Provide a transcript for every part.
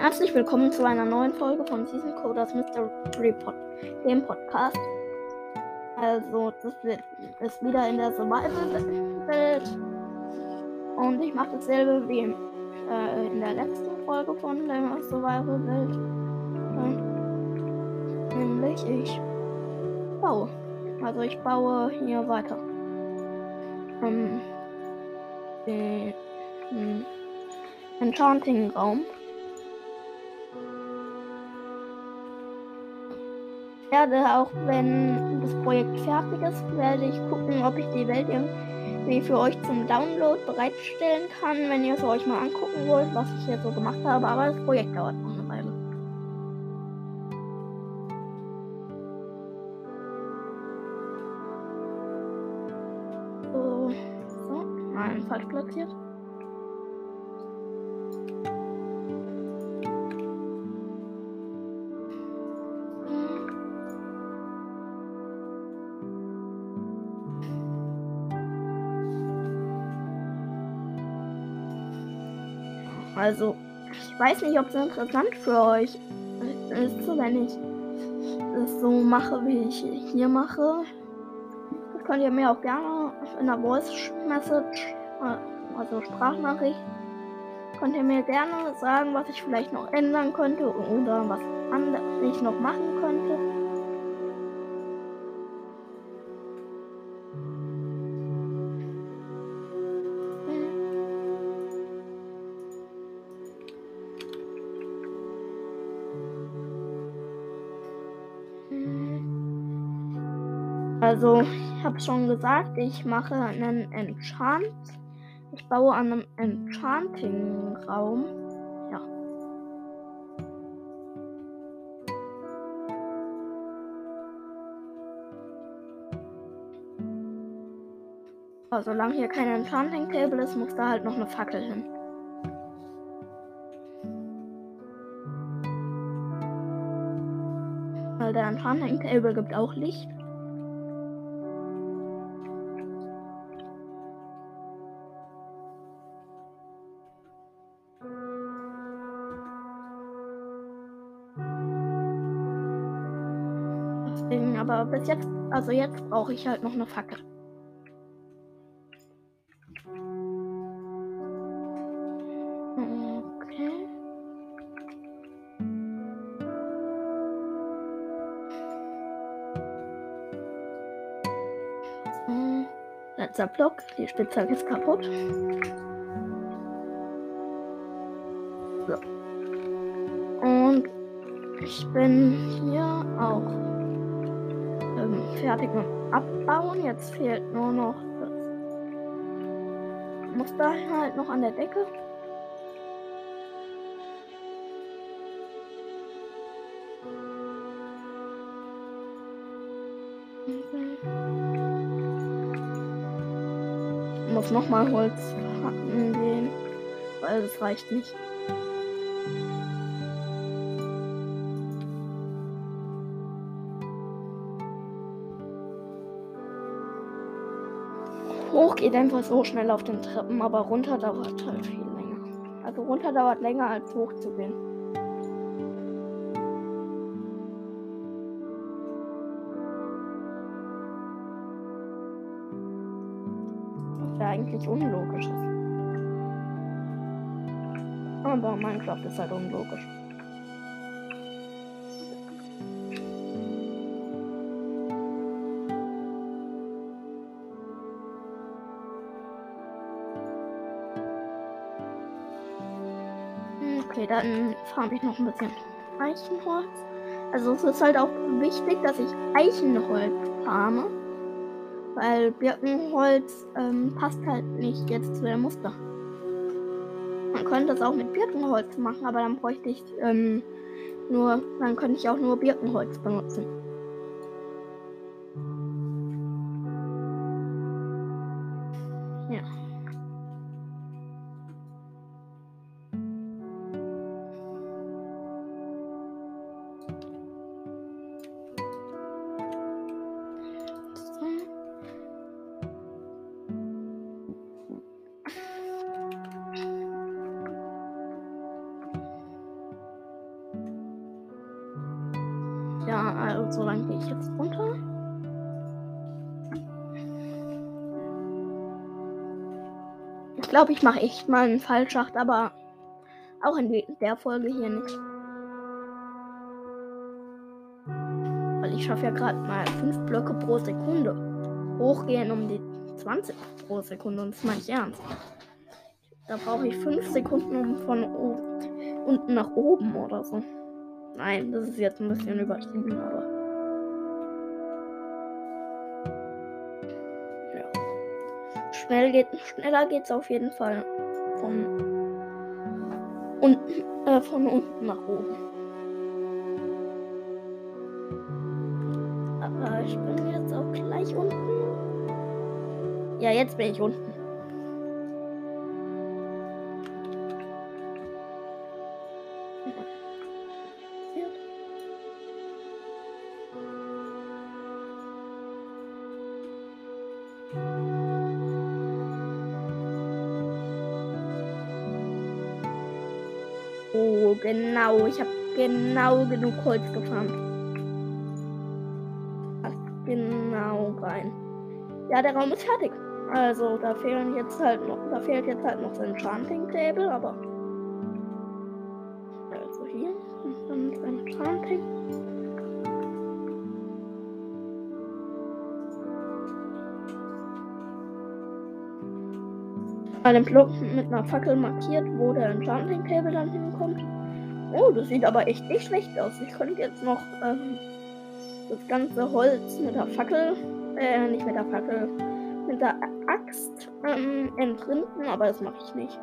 Herzlich willkommen zu einer neuen Folge von Season Coders Mystery Pod, dem Podcast. Also, das wird, ist wieder in der Survival-Welt. Und ich mache dasselbe wie äh, in der letzten Folge von der Survival-Welt. Nämlich, ich baue. Also, ich baue hier weiter. Ähm, den, den Enchanting-Raum. Werde, auch wenn das Projekt fertig ist, werde ich gucken, ob ich die Welt irgendwie für euch zum Download bereitstellen kann, wenn ihr es euch mal angucken wollt, was ich hier so gemacht habe. Aber das Projekt dauert noch eine Weile. So, so, nein, falsch platziert. Also, ich weiß nicht, ob es interessant für euch ist, wenn ich das so mache, wie ich hier mache. Das könnt ihr mir auch gerne in der Voice Message, also Sprachnachricht, könnt ihr mir gerne sagen, was ich vielleicht noch ändern könnte oder was ich noch machen könnte. Also, ich habe schon gesagt, ich mache einen Enchant. Ich baue an einem Enchanting-Raum. Ja. Aber solange hier kein Enchanting-Table ist, muss da halt noch eine Fackel hin. Weil der Enchanting-Table gibt auch Licht. Bis jetzt, also jetzt brauche ich halt noch eine Fackel. Okay. So, letzter Block. Die Spitzhacke ist kaputt. So. Und ich bin hier auch ähm, fertig mit Abbauen. Jetzt fehlt nur noch das Muster halt noch an der Decke. Ich muss nochmal Holz hacken gehen, weil es reicht nicht. Hoch geht einfach so schnell auf den Treppen, aber runter dauert halt viel länger. Also runter dauert länger als hoch zu gehen. Was ja eigentlich unlogisch ist. Aber Minecraft ist halt unlogisch. Dann farme ich noch ein bisschen Eichenholz. Also es ist halt auch wichtig, dass ich Eichenholz farme. Weil Birkenholz ähm, passt halt nicht jetzt zu dem Muster. Man könnte es auch mit Birkenholz machen, aber dann bräuchte ich ähm, nur, dann könnte ich auch nur Birkenholz benutzen. So, dann gehe ich jetzt runter. Ich glaube, ich mache echt mal einen Fallschacht, aber auch in der Folge hier nicht. Weil ich schaffe ja gerade mal 5 Blöcke pro Sekunde. Hochgehen um die 20 pro Sekunde und das meine ich ernst. Da brauche ich 5 Sekunden um von unten nach oben oder so. Nein, das ist jetzt ein bisschen übertrieben, aber. Schnell geht, schneller geht's auf jeden Fall. Von unten, äh, von unten nach oben. Aber ich bin jetzt auch gleich unten. Ja, jetzt bin ich unten. Genau. Ich habe genau genug Holz gefarmt. genau rein. Ja, der Raum ist fertig. Also, da fehlen jetzt halt noch, da fehlt jetzt halt noch ein Enchanting Table, aber. Also hier und dann Enchanting. An dem Block mit einer Fackel markiert, wo der Enchanting Table dann hinkommt. Oh, das sieht aber echt nicht schlecht aus. Ich könnte jetzt noch ähm, das ganze Holz mit der Fackel, äh, nicht mit der Fackel, mit der Axt ähm, entrinden, aber das mache ich nicht.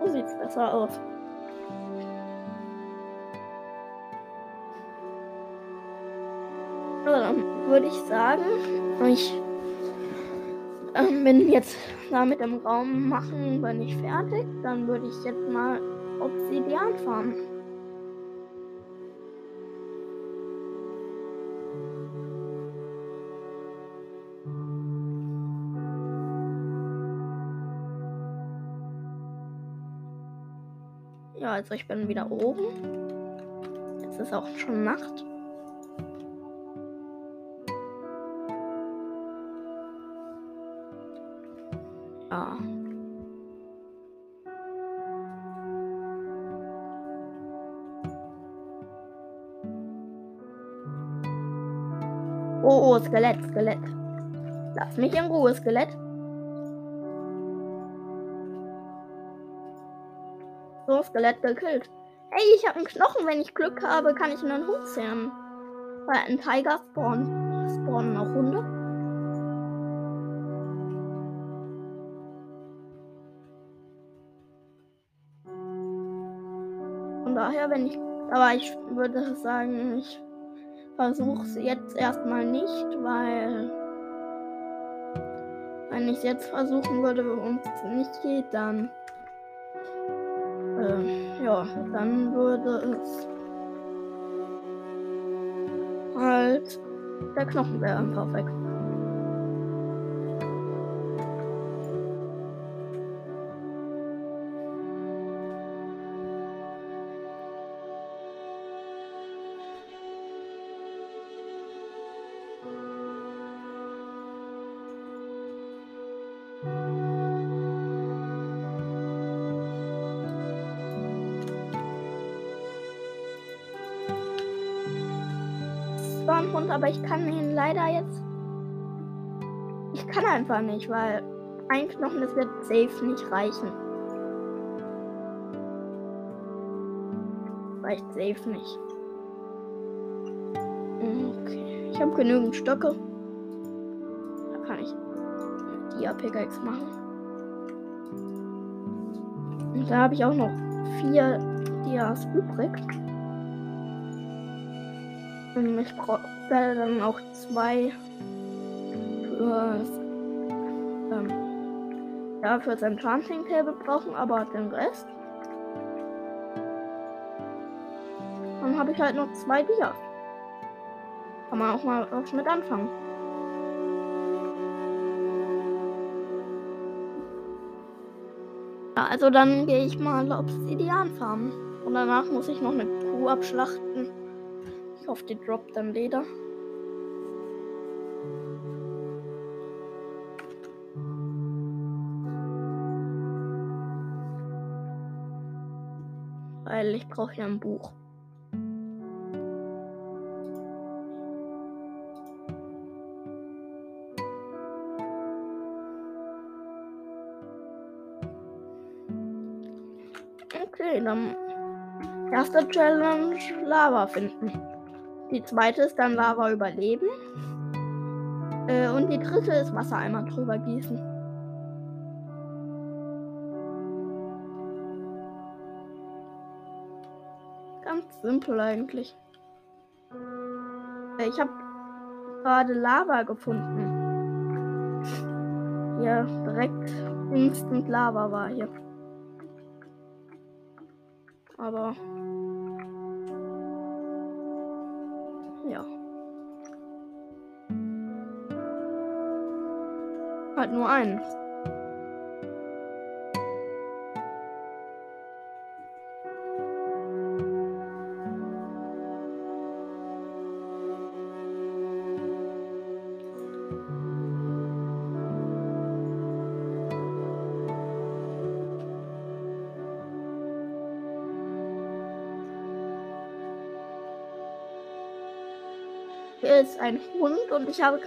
So sieht es besser aus. Also dann würde ich sagen, ich ähm, bin jetzt da mit dem Raum machen, bin ich fertig. Dann würde ich jetzt mal Obsidian farmen. Ja, also ich bin wieder oben. Jetzt ist auch schon Nacht. Ja. Oh, oh, Skelett, Skelett. Lass mich in Ruhe, Skelett. So, Skelett gekillt. Hey, ich habe einen Knochen. Wenn ich Glück habe, kann ich einen Hund zähmen. Weil ein Tiger spawnen. Spawnen auch Hunde. Von daher, wenn ich. Aber ich würde sagen, ich versuche es jetzt erstmal nicht, weil. Wenn ich es jetzt versuchen würde und es nicht geht, dann äh, ja, dann würde es halt der Knochen wäre einfach weg. Hund, aber ich kann ihn leider jetzt. Ich kann einfach nicht, weil ein Knochen, das wird safe nicht reichen. Reicht safe nicht. Okay. Ich habe genügend Stöcke. Da kann ich Dia Pickaxe machen. Und da habe ich auch noch vier Dias übrig. Ich werde dann auch zwei fürs, ähm, ja, für sein Enchanting Table brauchen, aber den Rest. Dann habe ich halt noch zwei Dias. Kann man auch mal was mit anfangen. Ja, also dann gehe ich mal Obsidian farmen. Und danach muss ich noch eine Kuh abschlachten hoffe, die droppt dann Leder. Weil ich brauche ja ein Buch. Okay, dann erste Challenge Lava finden. Die zweite ist dann Lava überleben. Äh, und die dritte ist Wasser einmal drüber gießen. Ganz simpel eigentlich. Äh, ich habe gerade Lava gefunden. Ja, direkt Instant Lava war hier. Aber Halt nur eins. Hier ist ein Hund und ich habe.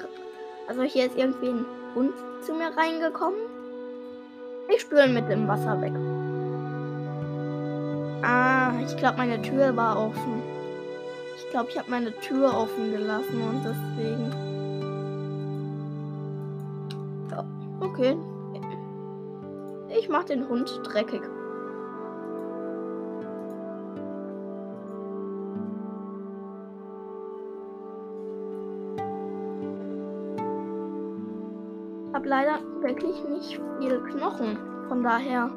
Also hier ist irgendwie ein Hund zu mir reingekommen. Ich spüle mit dem Wasser weg. Ah, ich glaube, meine Tür war offen. Ich glaube, ich habe meine Tür offen gelassen und deswegen. Okay. Ich mache den Hund dreckig. Habe leider wirklich nicht viel Knochen. Von daher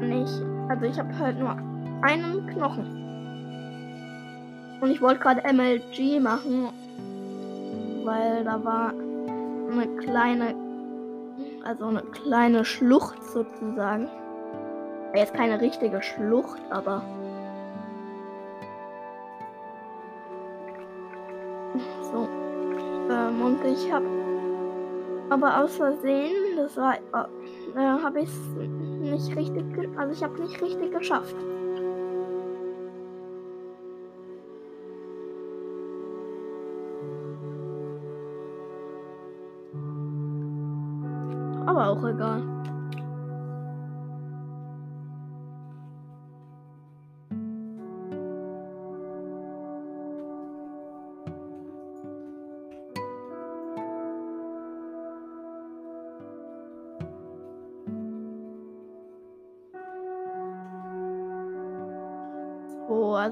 nicht. Also ich habe halt nur einen Knochen. Und ich wollte gerade MLG machen, weil da war eine kleine, also eine kleine Schlucht sozusagen. Jetzt keine richtige Schlucht, aber und ich habe aber aus Versehen, das war, äh, habe ich nicht richtig, also ich habe nicht richtig geschafft. Aber auch egal.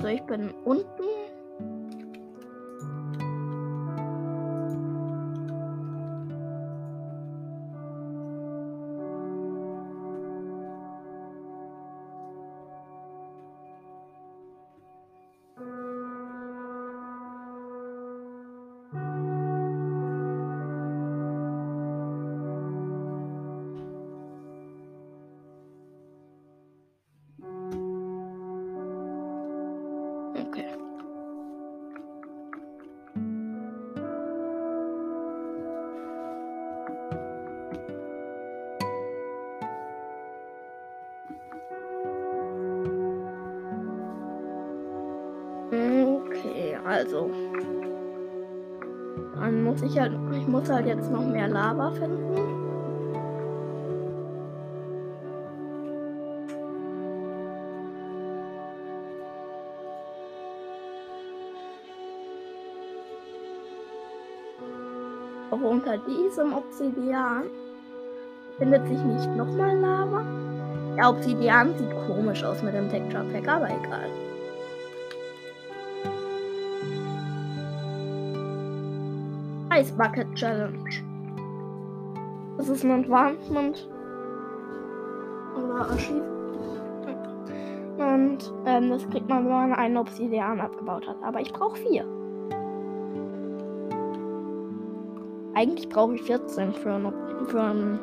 Also ich bin unten. Also. Dann muss ich halt. Ich muss halt jetzt noch mehr Lava finden. Aber unter diesem Obsidian findet sich nicht nochmal Lava. Der Obsidian sieht komisch aus mit dem Texture Pack, aber egal. Ice Bucket Challenge. Das ist ein Advancement. Oder Achievement. Und ähm, das kriegt man, wenn man einen Obsidian abgebaut hat. Aber ich brauche vier. Eigentlich brauche ich 14 für ein, für ein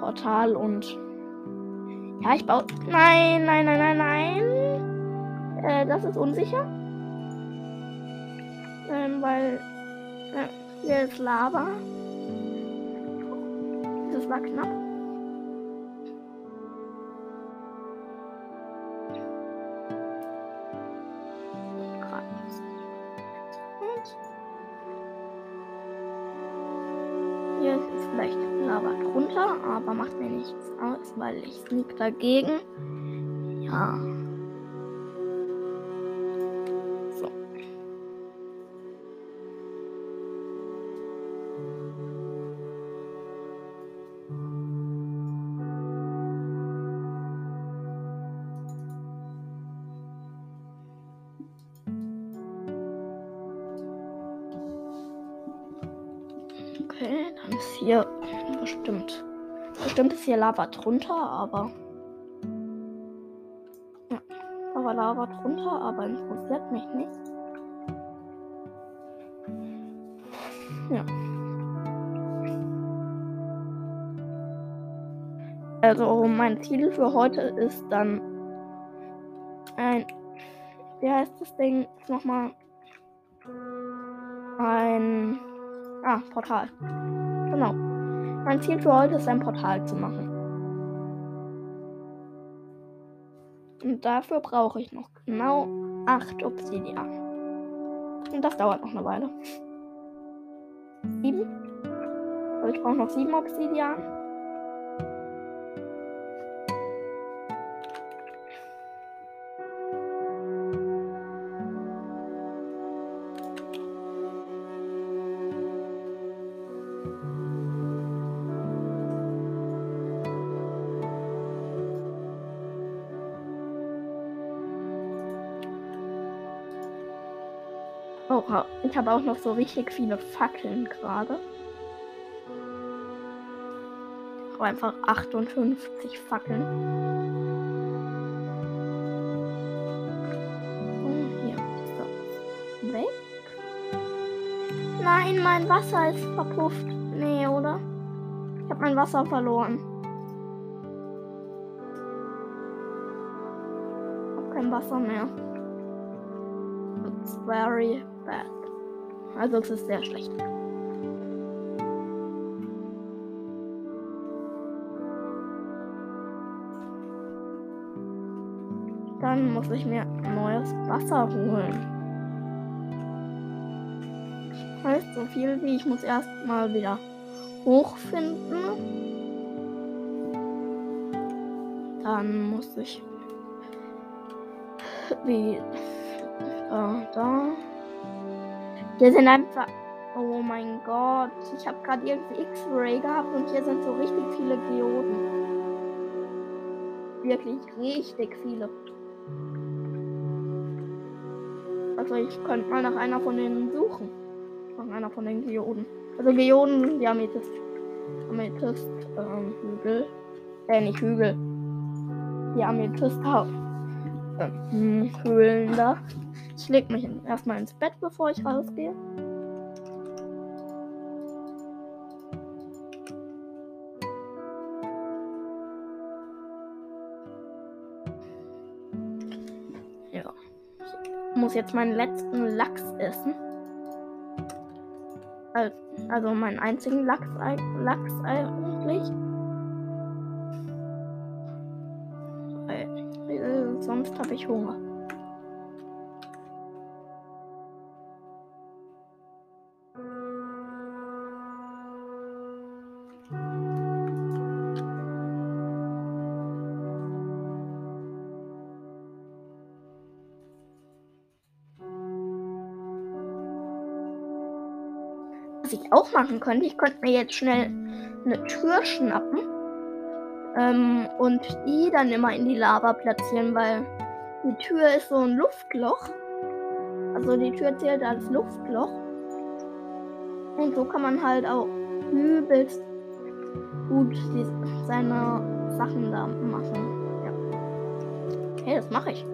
Portal und. Ja, ich baue. Nein, nein, nein, nein, nein. Äh, das ist unsicher. Ähm, weil hier ist Lava. Das war knapp. Hier ist vielleicht Lava drunter, aber macht mir nichts aus, weil ich sneak dagegen. Ja. Hier Lava drunter, aber. War Lava drunter, aber interessiert mich nicht. Ja. Also mein Ziel für heute ist dann ein, wie heißt das Ding nochmal? Ein, ah, Portal. Genau. Mein Ziel für heute ist, ein Portal zu machen. Und dafür brauche ich noch genau 8 Obsidian. Und das dauert noch eine Weile. 7? Also ich brauche noch 7 Obsidian. Oh, ich habe auch noch so richtig viele Fackeln gerade. Ich habe einfach 58 Fackeln. Oh, hier ist das weg. Nein, mein Wasser ist verpufft. Nee, oder? Ich habe mein Wasser verloren. Ich habe kein Wasser mehr. It's very bad. Also es ist sehr schlecht. Dann muss ich mir neues Wasser holen. Heißt so viel wie ich muss erstmal wieder hochfinden. Dann muss ich wie äh, da hier sind einfach. Oh mein Gott. Ich habe gerade irgendwie X-Ray gehabt und hier sind so richtig viele Geoden. Wirklich richtig viele. Also ich könnte mal nach einer von denen suchen. Nach einer von den Geoden. Also Geoden die Amethyst. Amethyst ähm, Hügel. Äh, nicht Hügel. Die Amethyst Höhlen da. Ich leg mich erstmal ins Bett, bevor ich rausgehe. Ja. Ich muss jetzt meinen letzten Lachs essen. Also meinen einzigen Lachs, Lachs eigentlich. Sonst habe ich Hunger. ich auch machen könnte, ich könnte mir jetzt schnell eine Tür schnappen ähm, und die dann immer in die Lava platzieren, weil die Tür ist so ein Luftloch. Also die Tür zählt als Luftloch. Und so kann man halt auch übelst gut die, seine Sachen da machen. Ja. Okay, das mache ich.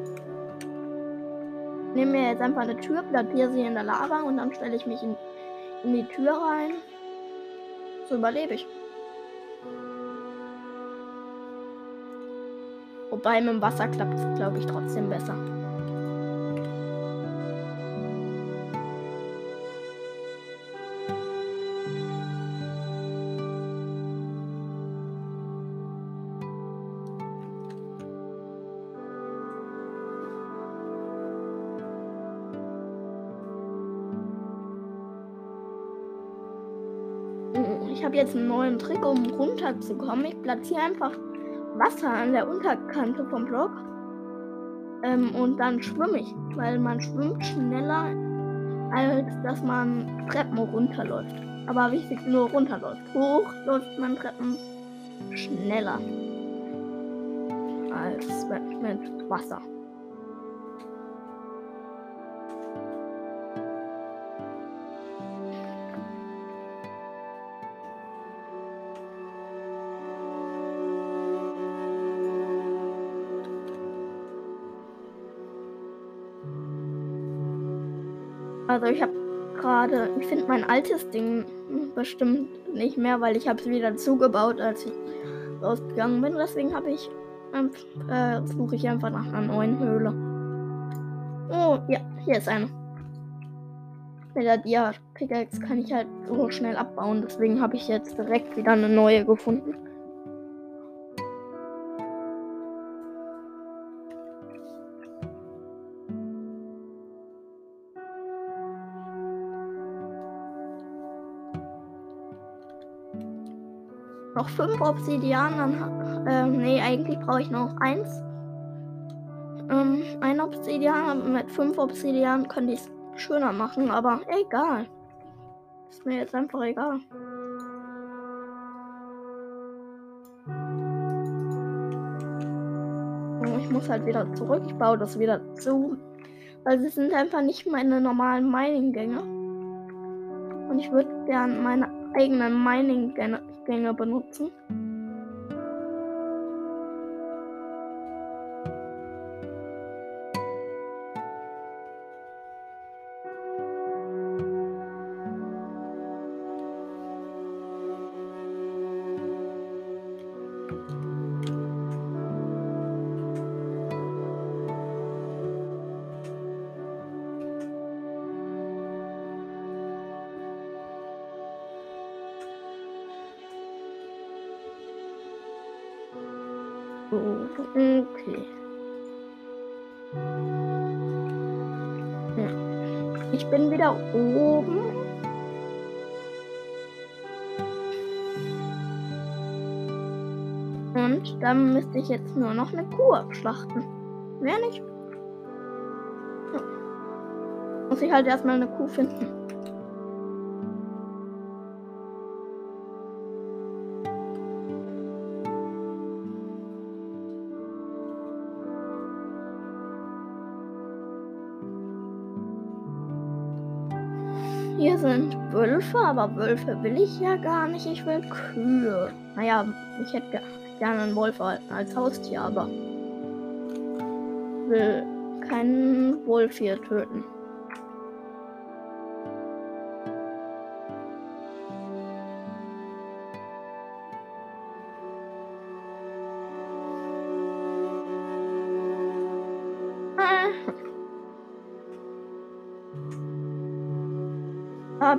Nehme mir jetzt einfach eine Tür, platziere sie in der Lava und dann stelle ich mich in in die Tür rein. So überlebe ich. Wobei mit dem Wasser klappt es, glaube ich, trotzdem besser. Oh, ich habe jetzt einen neuen Trick, um runterzukommen. Ich platziere einfach Wasser an der Unterkante vom Block. Ähm, und dann schwimme ich, weil man schwimmt schneller, als dass man Treppen runterläuft. Aber wichtig, nur runterläuft. Hoch läuft man Treppen schneller als mit Wasser. Also ich habe gerade, ich finde mein altes Ding bestimmt nicht mehr, weil ich habe es wieder zugebaut, als ich rausgegangen bin. Deswegen habe ich äh, suche ich einfach nach einer neuen Höhle. Oh, ja, hier ist eine. Mit der Dia Pickaxe kann ich halt so schnell abbauen, deswegen habe ich jetzt direkt wieder eine neue gefunden. Noch fünf Obsidian, dann. Äh, nee, eigentlich brauche ich noch eins. Ähm, ein Obsidian. Mit fünf Obsidian könnte ich es schöner machen, aber egal. Ist mir jetzt einfach egal. Oh, ich muss halt wieder zurück. Ich baue das wieder zu. Weil sie sind einfach nicht meine normalen Mining-Gänge. Und ich würde gern meine eigenen Mining-Gänge Gänge benutzen. Okay. Ja. Ich bin wieder oben. Und dann müsste ich jetzt nur noch eine Kuh abschlachten. Mehr nicht. Ja. Muss ich halt erstmal eine Kuh finden. Hier sind Wölfe, aber Wölfe will ich ja gar nicht. Ich will Kühe. Naja, ich hätte gerne einen Wolf als Haustier, aber will keinen Wolf hier töten.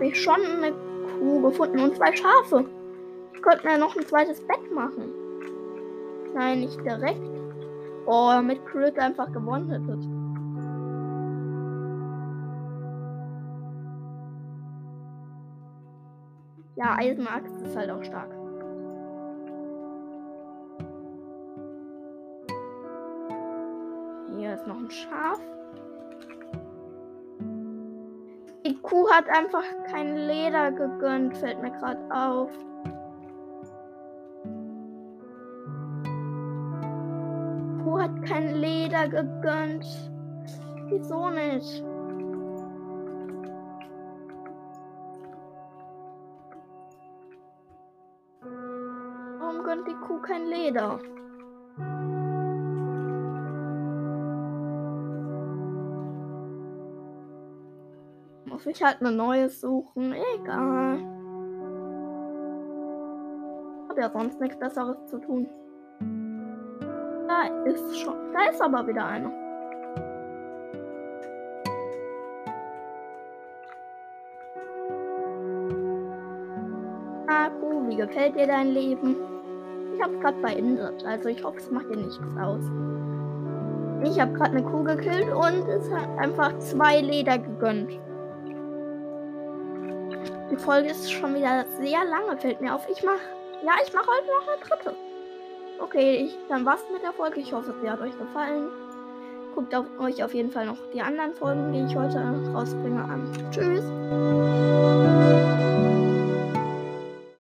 Habe ich schon eine Kuh gefunden und zwei Schafe. Ich könnte mir noch ein zweites Bett machen. Nein, nicht direkt. Oh, mit Crit einfach gewonnen hätte. Ja, Eisenaxt ist halt auch stark. Hier ist noch ein Schaf. Kuh hat einfach kein Leder gegönnt, fällt mir gerade auf. Kuh hat kein Leder gegönnt. Wieso nicht? Warum gönnt die Kuh kein Leder? Muss ich halt eine neue suchen. Egal. Hab ja sonst nichts Besseres zu tun. Da ist schon. Da ist aber wieder eine. Aku, wie gefällt dir dein Leben? Ich hab's gerade beendet, also ich hoffe, es macht dir nichts aus. Ich habe gerade eine Kuh gekillt und es hat einfach zwei Leder gegönnt. Die Folge ist schon wieder sehr lange, fällt mir auf. Ich mach. Ja, ich mache heute noch eine dritte. Okay, ich, dann war's mit der Folge. Ich hoffe, sie hat euch gefallen. Guckt auf, euch auf jeden Fall noch die anderen Folgen, die ich heute rausbringe, an. Tschüss.